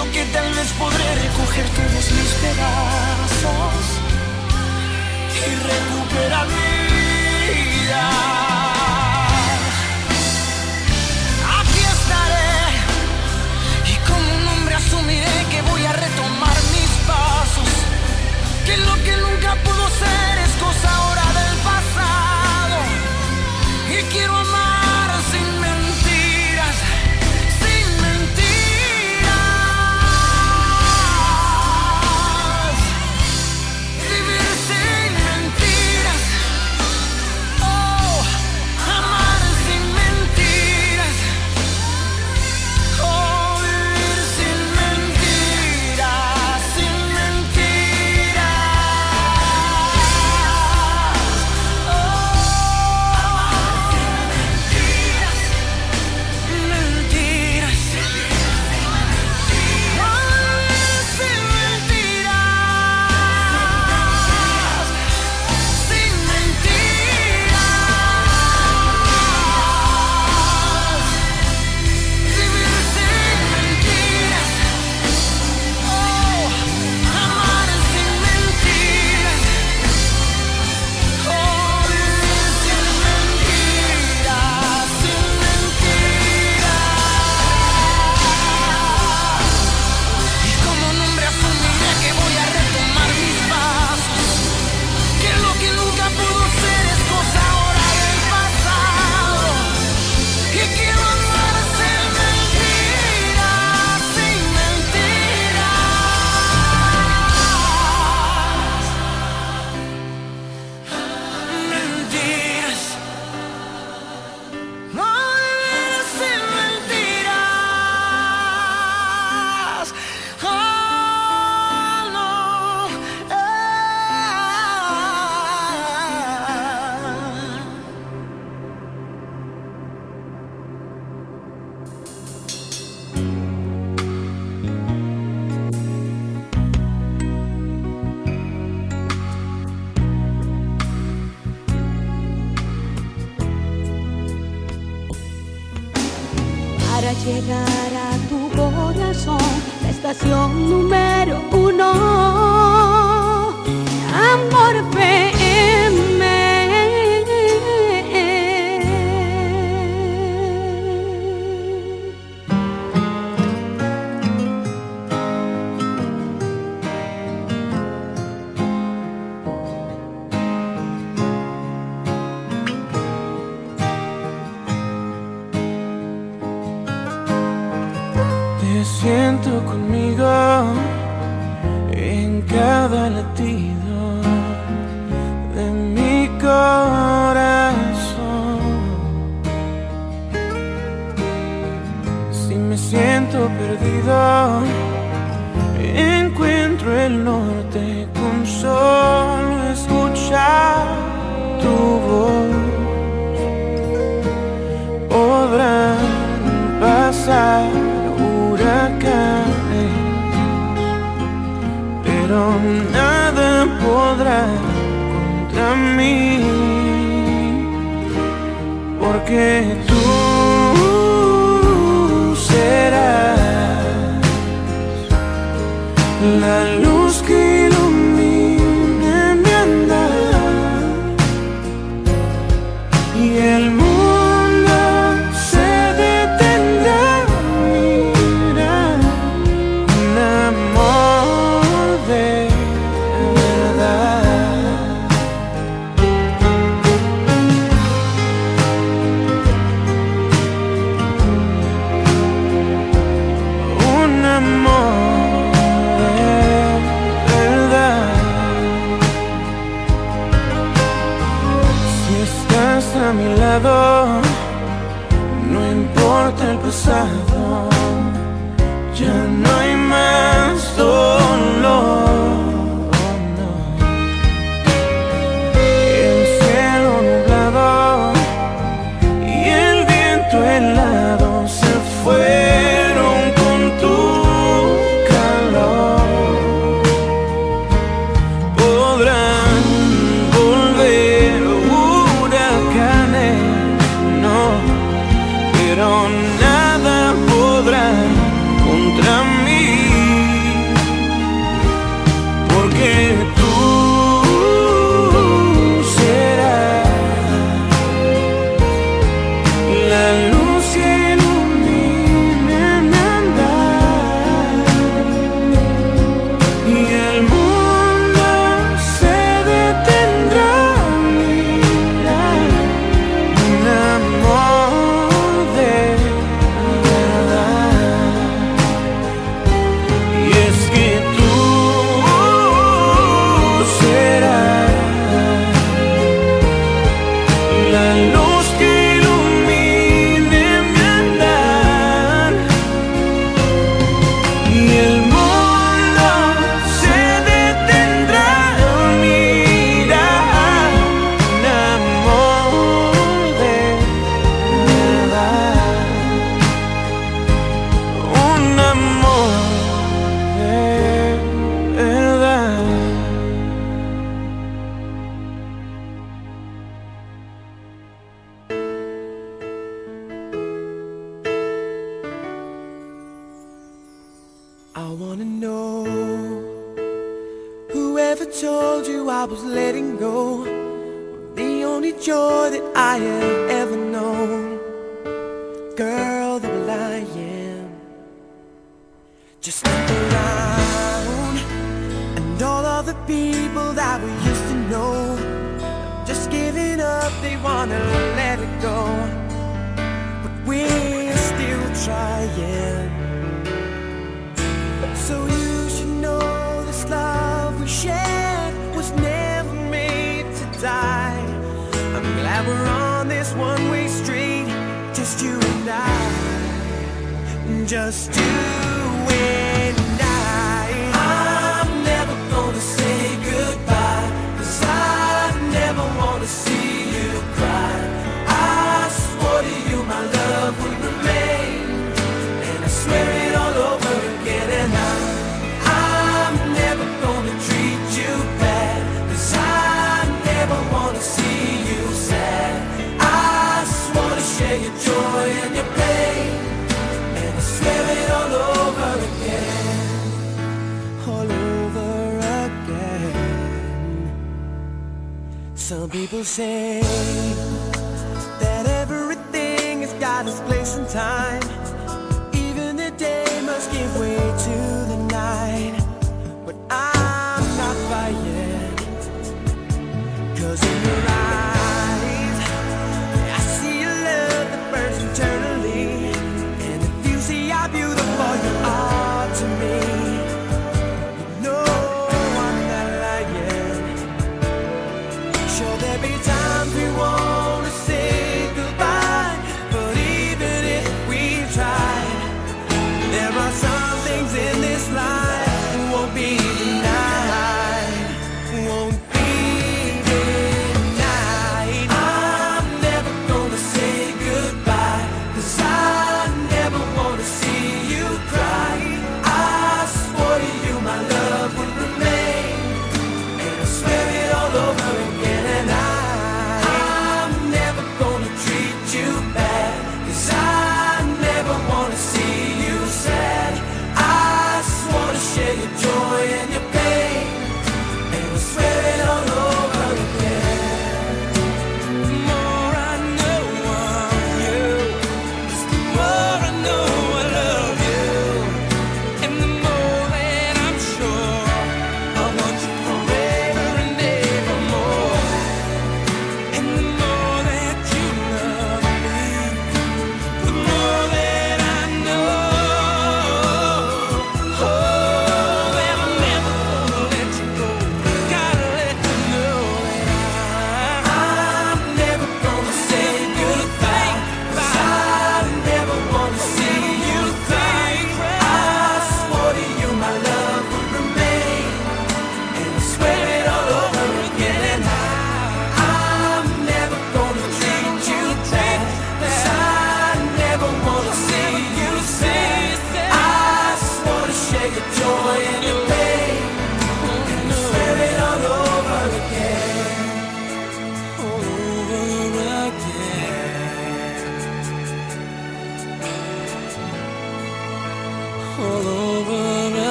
Que tal vez podré recoger todos mis pedazos y recuperar mi vida. Aquí estaré y como un hombre asumiré que voy a retomar mis pasos. Que lo que nunca pudo ser es cosa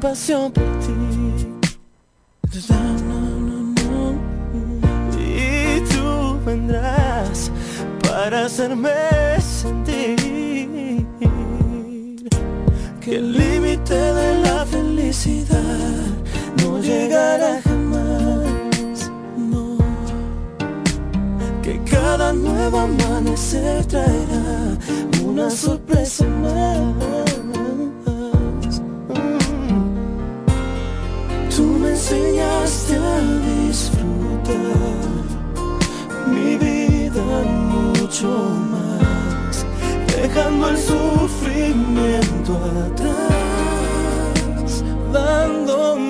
pasión por ti. Y tú vendrás para hacerme sentir que el límite de la felicidad no llegará jamás. No, que cada nuevo amanecer traerá una sorpresa más. enseñaste a disfrutar mi vida mucho más, dejando el sufrimiento atrás, dándome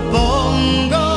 propongo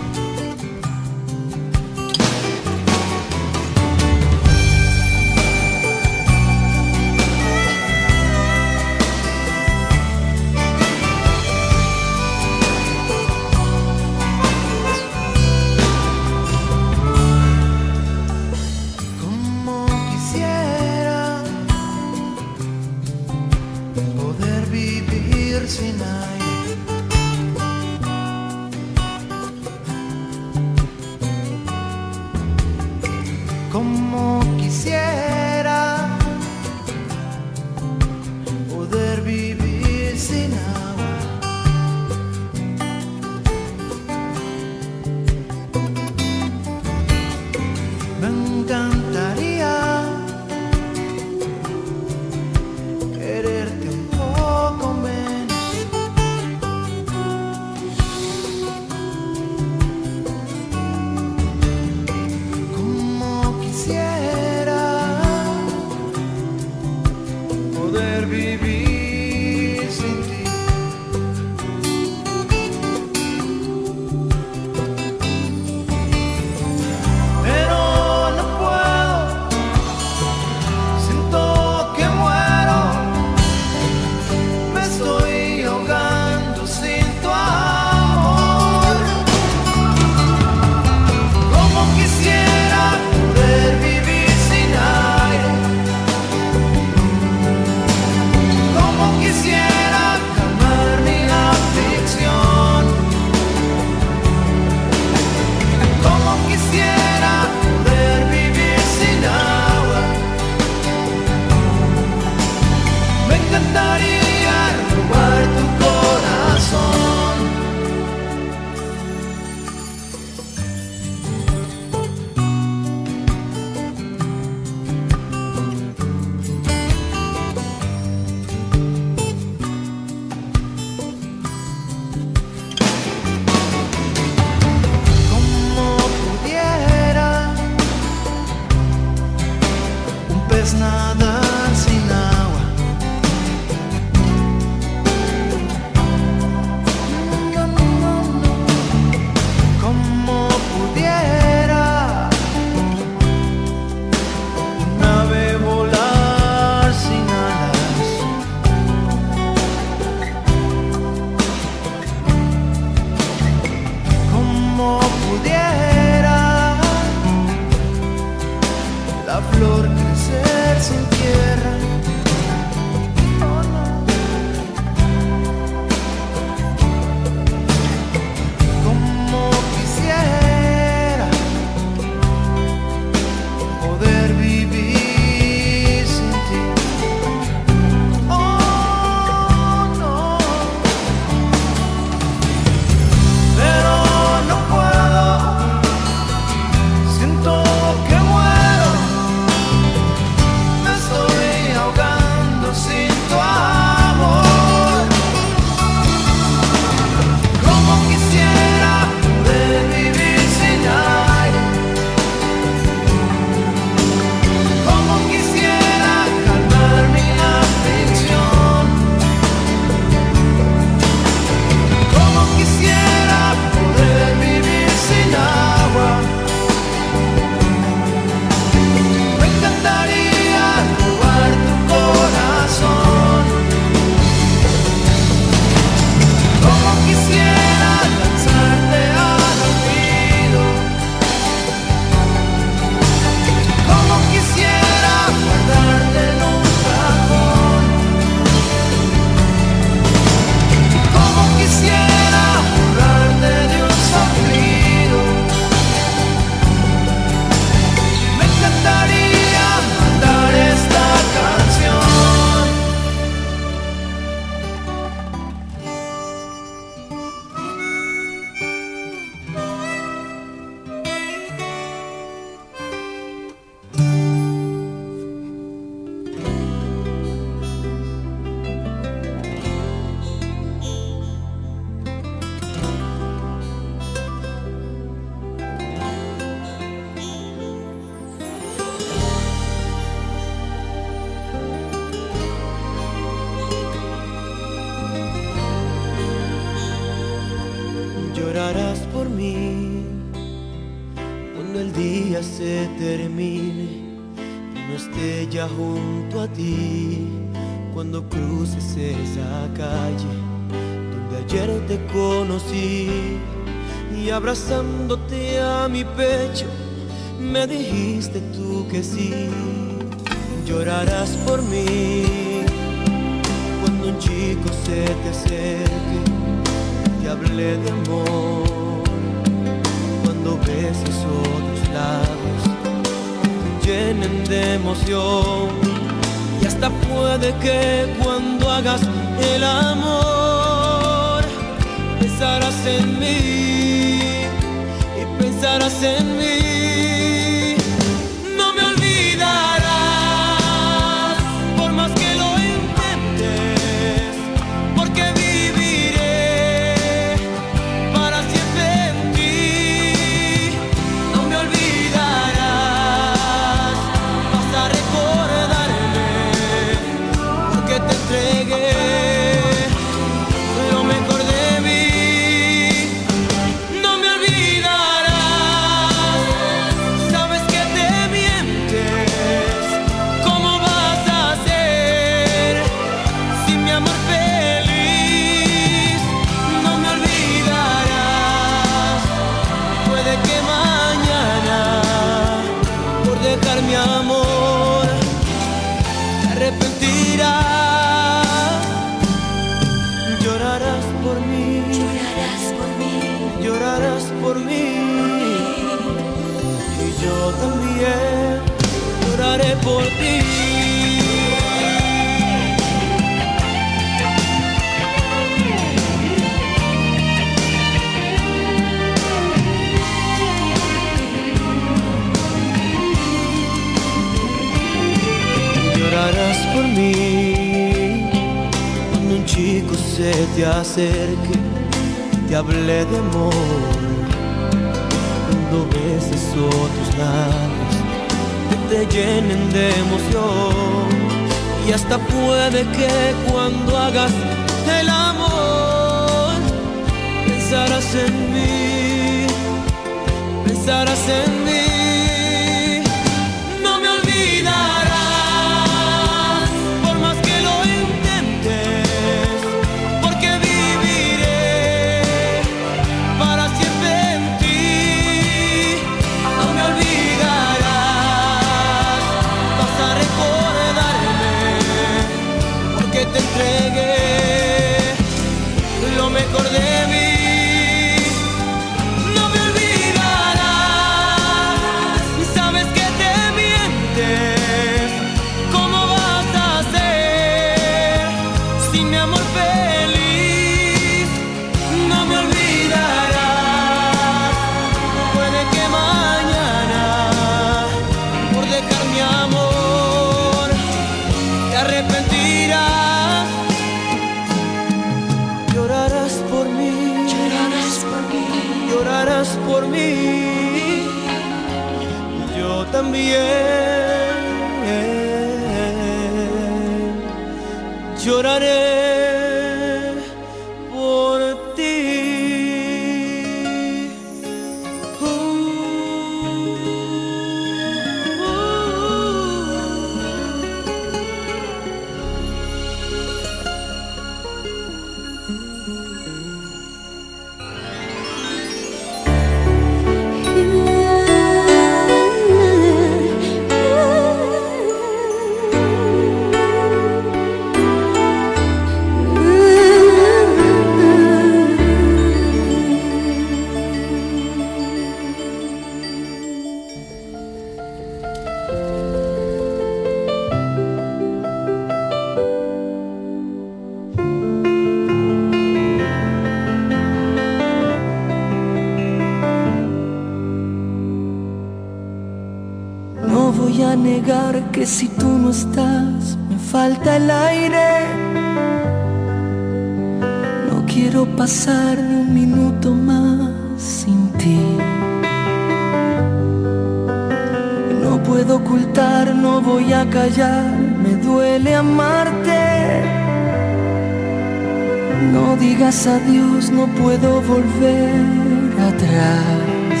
puedo volver atrás.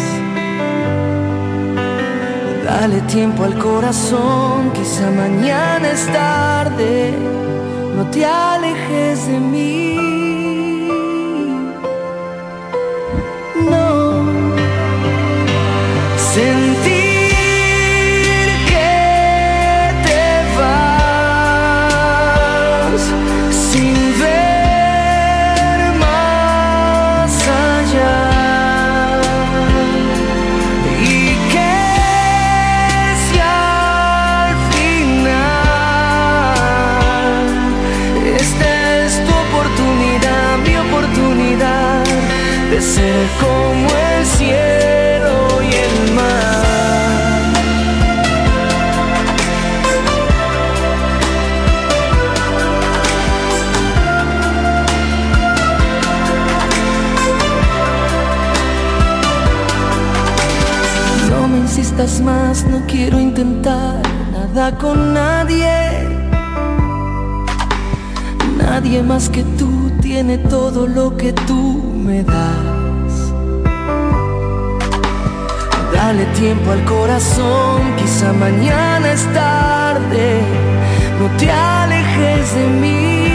Dale tiempo al corazón, quizá mañana es tarde, no te alejes de mí. Más, no quiero intentar nada con nadie. Nadie más que tú tiene todo lo que tú me das. Dale tiempo al corazón, quizá mañana es tarde. No te alejes de mí.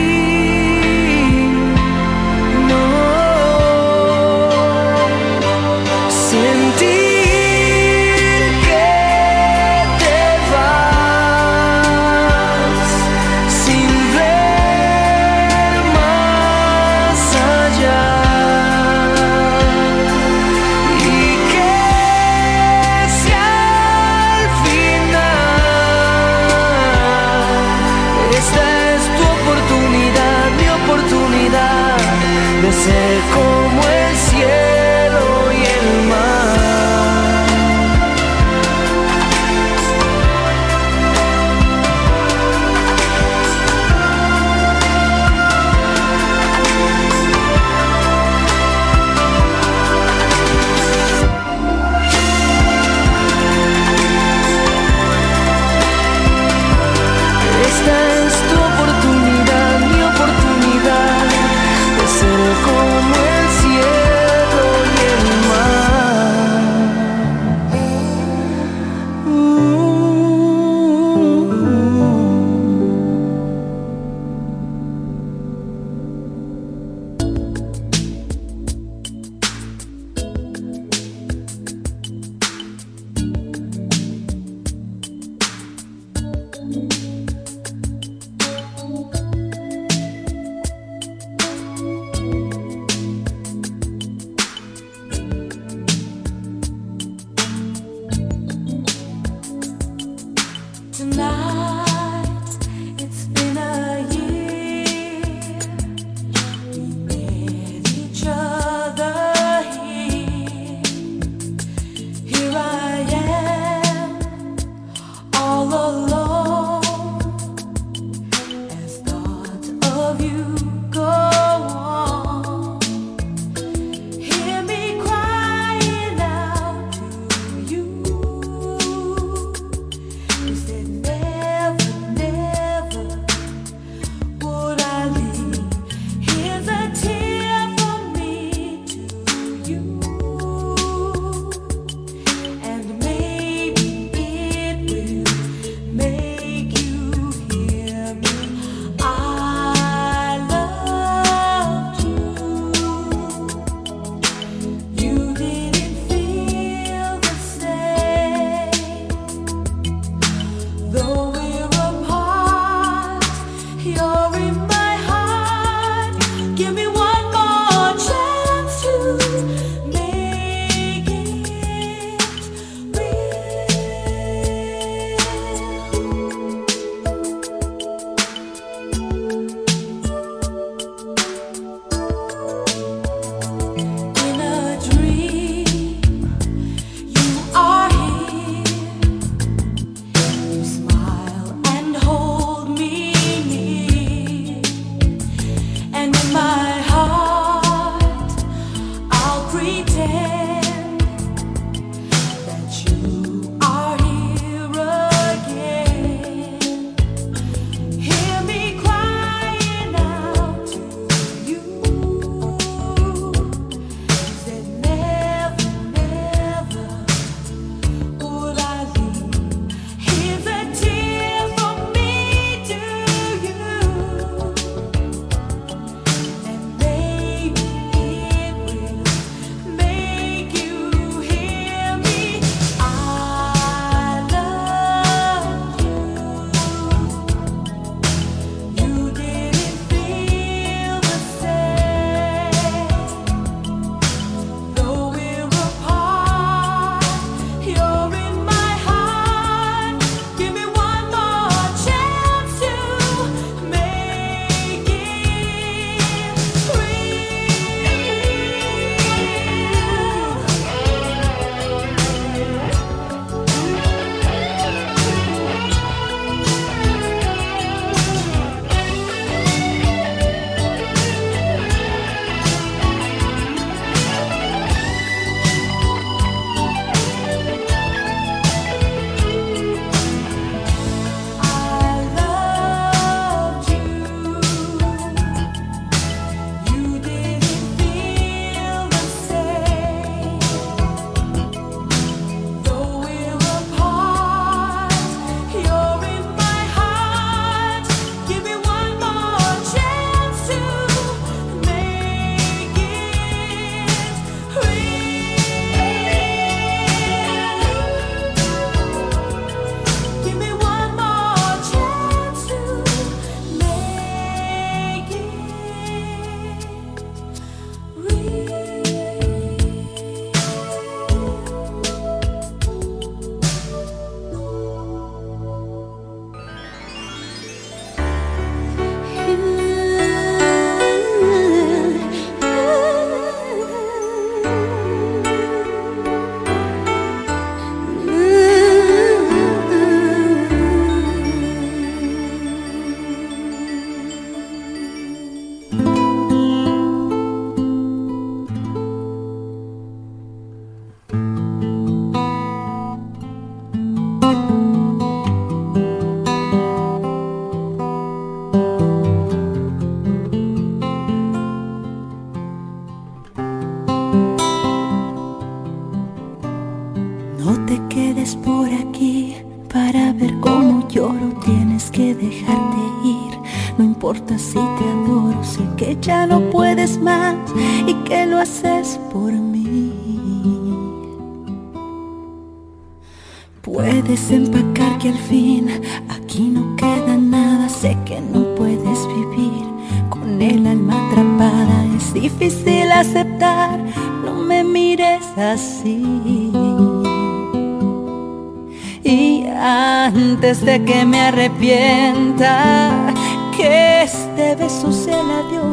Y antes de que me arrepienta, que este beso sea el adiós,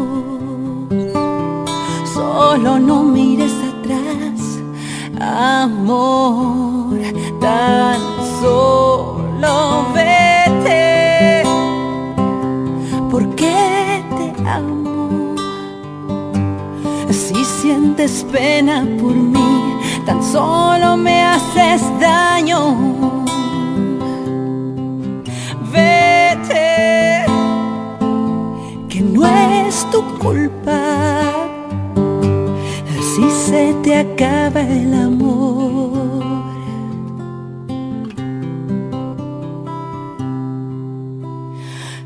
solo no mires atrás, amor, tan solo vete, porque te amo. Si sientes pena por mí, tan solo me haces daño. Vete, que no es tu culpa si se te acaba el amor.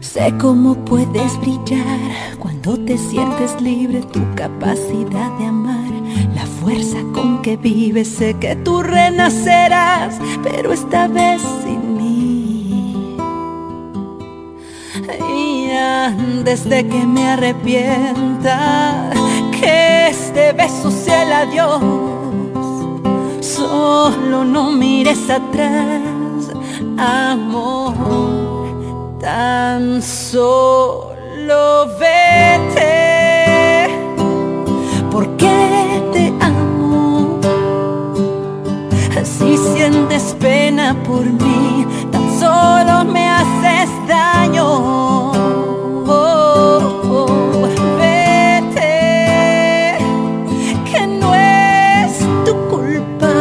Sé cómo puedes brillar cuando te sientes libre, tu capacidad de amar, la fuerza con que vives. Sé que tú renacerás, pero esta vez sin mí. Y antes de que me arrepienta, que este beso sea el adiós. Solo no mires atrás, amor tan solo vete, sientes pena por mí, tan solo me haces daño. Vete, que no es tu culpa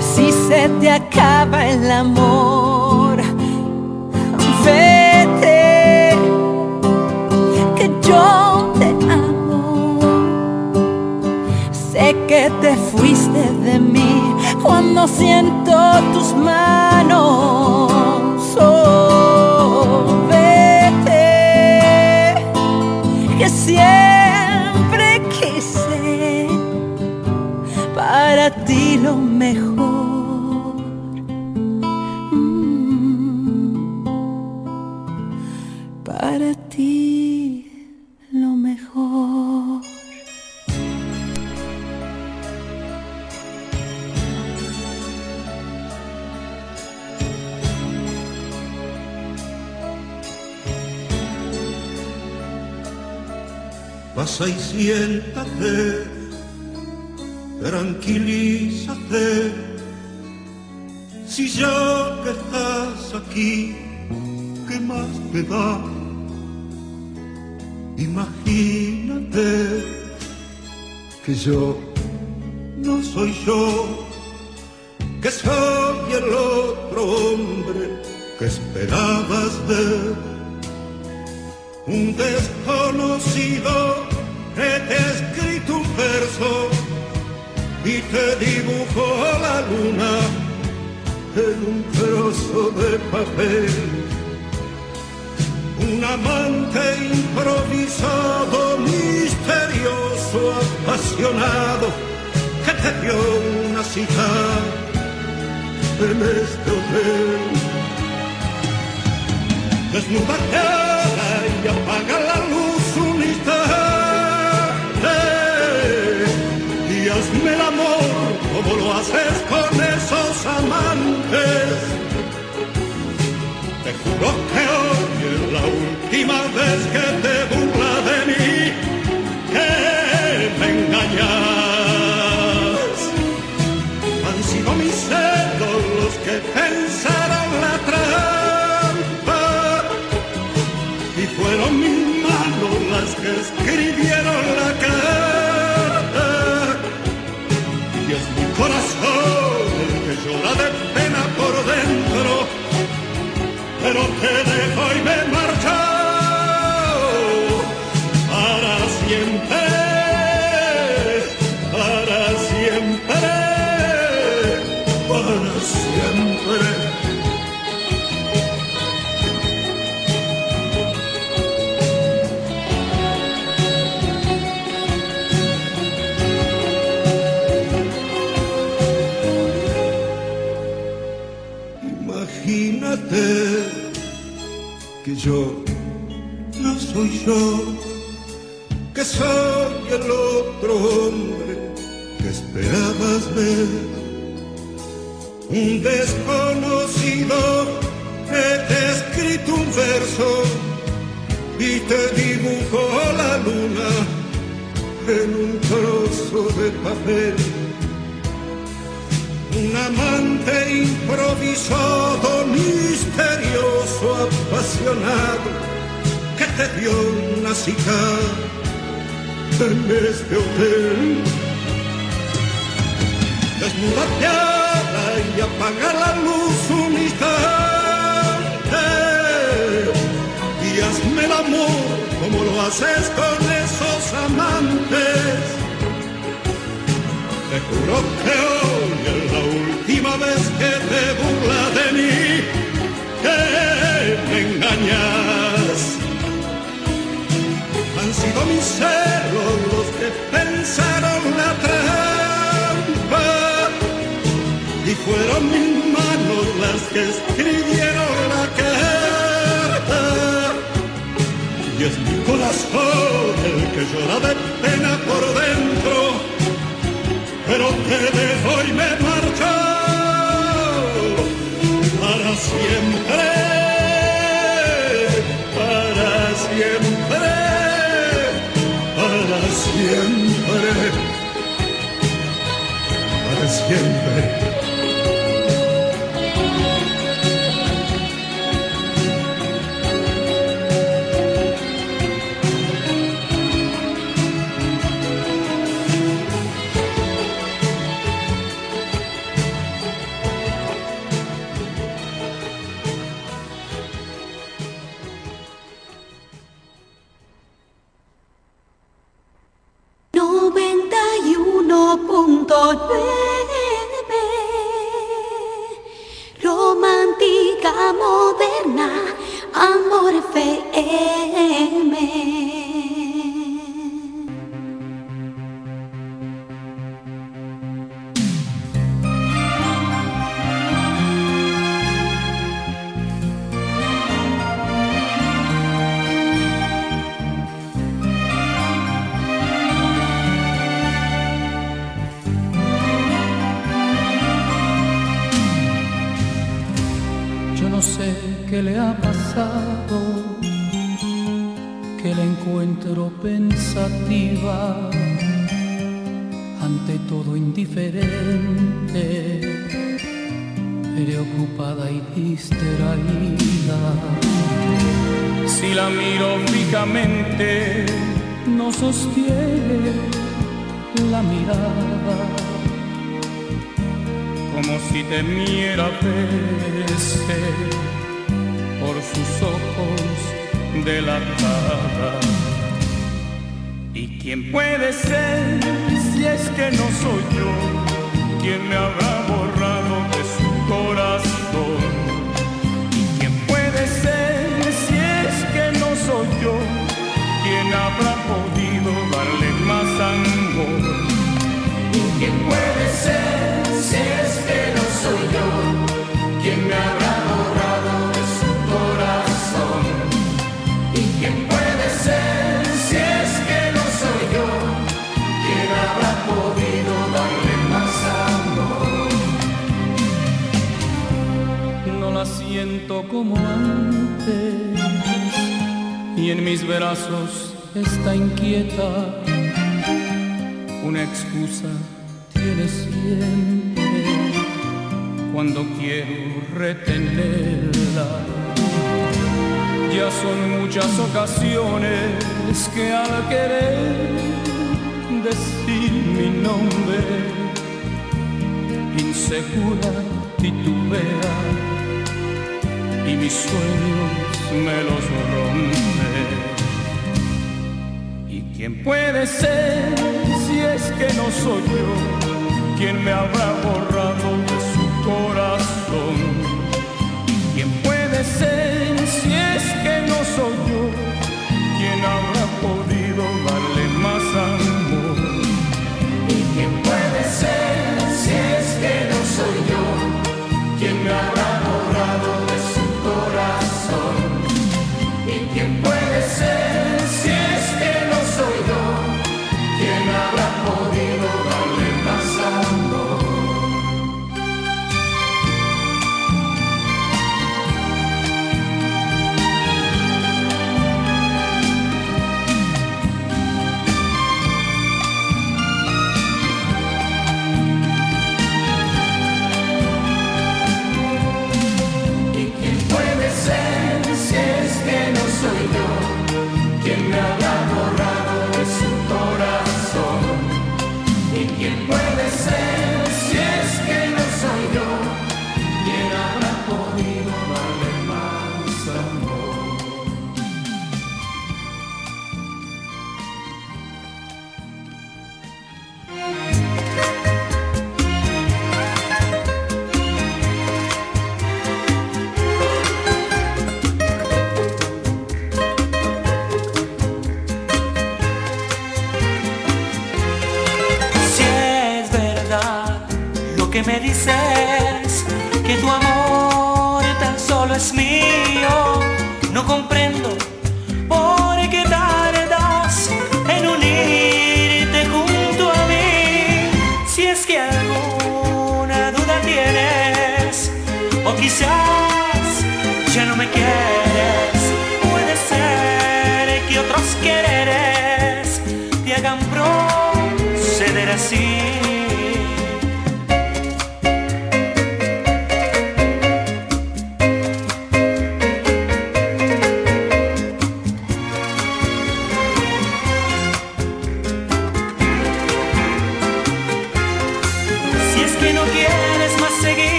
si se te acaba el amor cuando siento tus manos. Pasa y siéntate, tranquilízate. Si ya que estás aquí, ¿qué más te da? Imagínate que yo no soy yo, que soy el otro hombre que esperabas ver, te dibujó la luna en un trozo de papel un amante improvisado, misterioso, apasionado, que te dio una cita en este hotel. Desnúdate como lo haces con esos amantes. Te juro que hoy es la última vez que te burla de mí, que me engañas. Han sido mis celos los que pensaron la trampa y fueron mis manos las que escribieron pero te dejo y me que soy el otro hombre que esperabas ver, un desconocido que te ha escrito un verso y te dibujó la luna en un trozo de papel. Un amante improvisado, misterioso, apasionado, una cita en este hotel. Desnúdate y apaga la luz un instante y hazme el amor como lo haces con esos amantes te juro que hoy es la última vez que te burla de mí, que me engañas. Mis celos los que pensaron la trampa. Y fueron mis manos las que escribieron la carta. Y es mi corazón el que llora de pena por dentro. Pero te dejo y me marcho para siempre, para sonho como antes y en mis brazos está inquieta. Una excusa tiene siempre cuando quiero retenerla. Ya son muchas ocasiones que al querer decir mi nombre, insegura titubea y mis sueños me los rompe. ¿Y quién puede ser si es que no soy yo quien me habrá borrado de su corazón? ¿Y quién puede ser si es que no soy yo?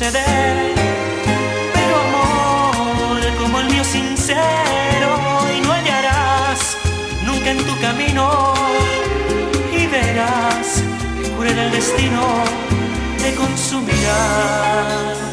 Pero amor como el mío sincero y no hallarás nunca en tu camino y verás que cruel el destino te consumirá.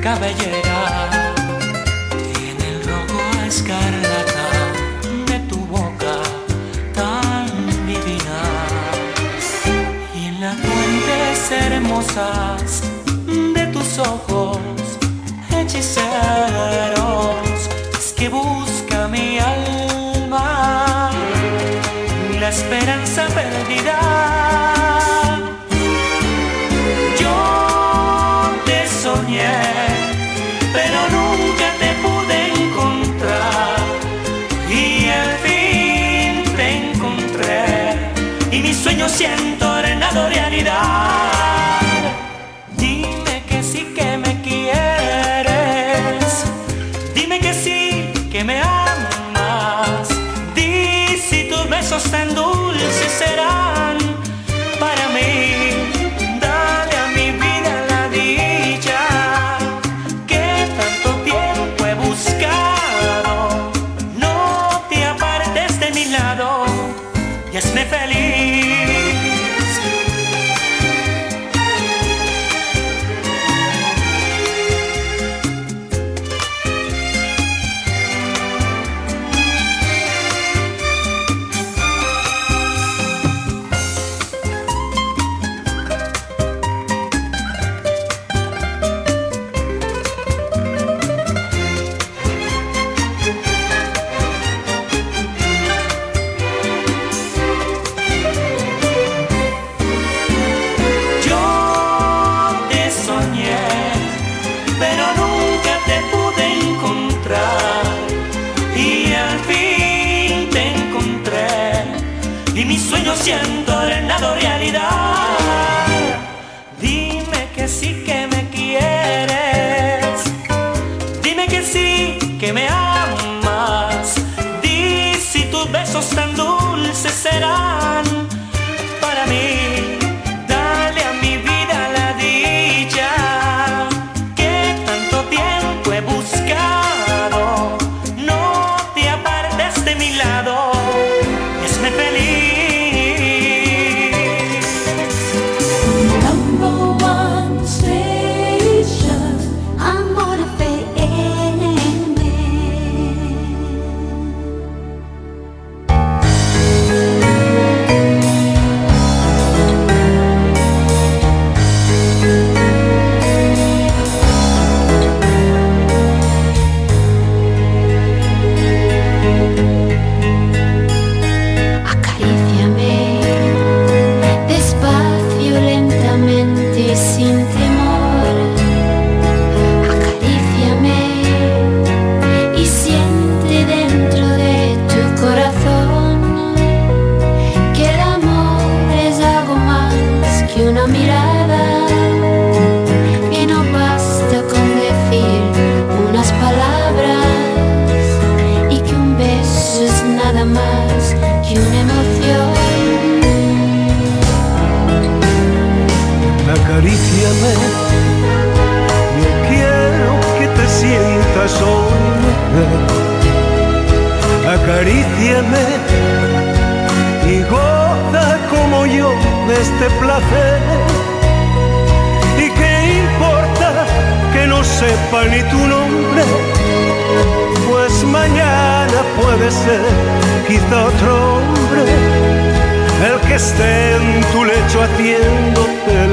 cabellera tiene el rojo escarlata de tu boca tan divina. Y en las fuentes hermosas de tus ojos hechiceros es que busca mi alma. La esperanza perdida siento en realidad.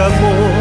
Amor.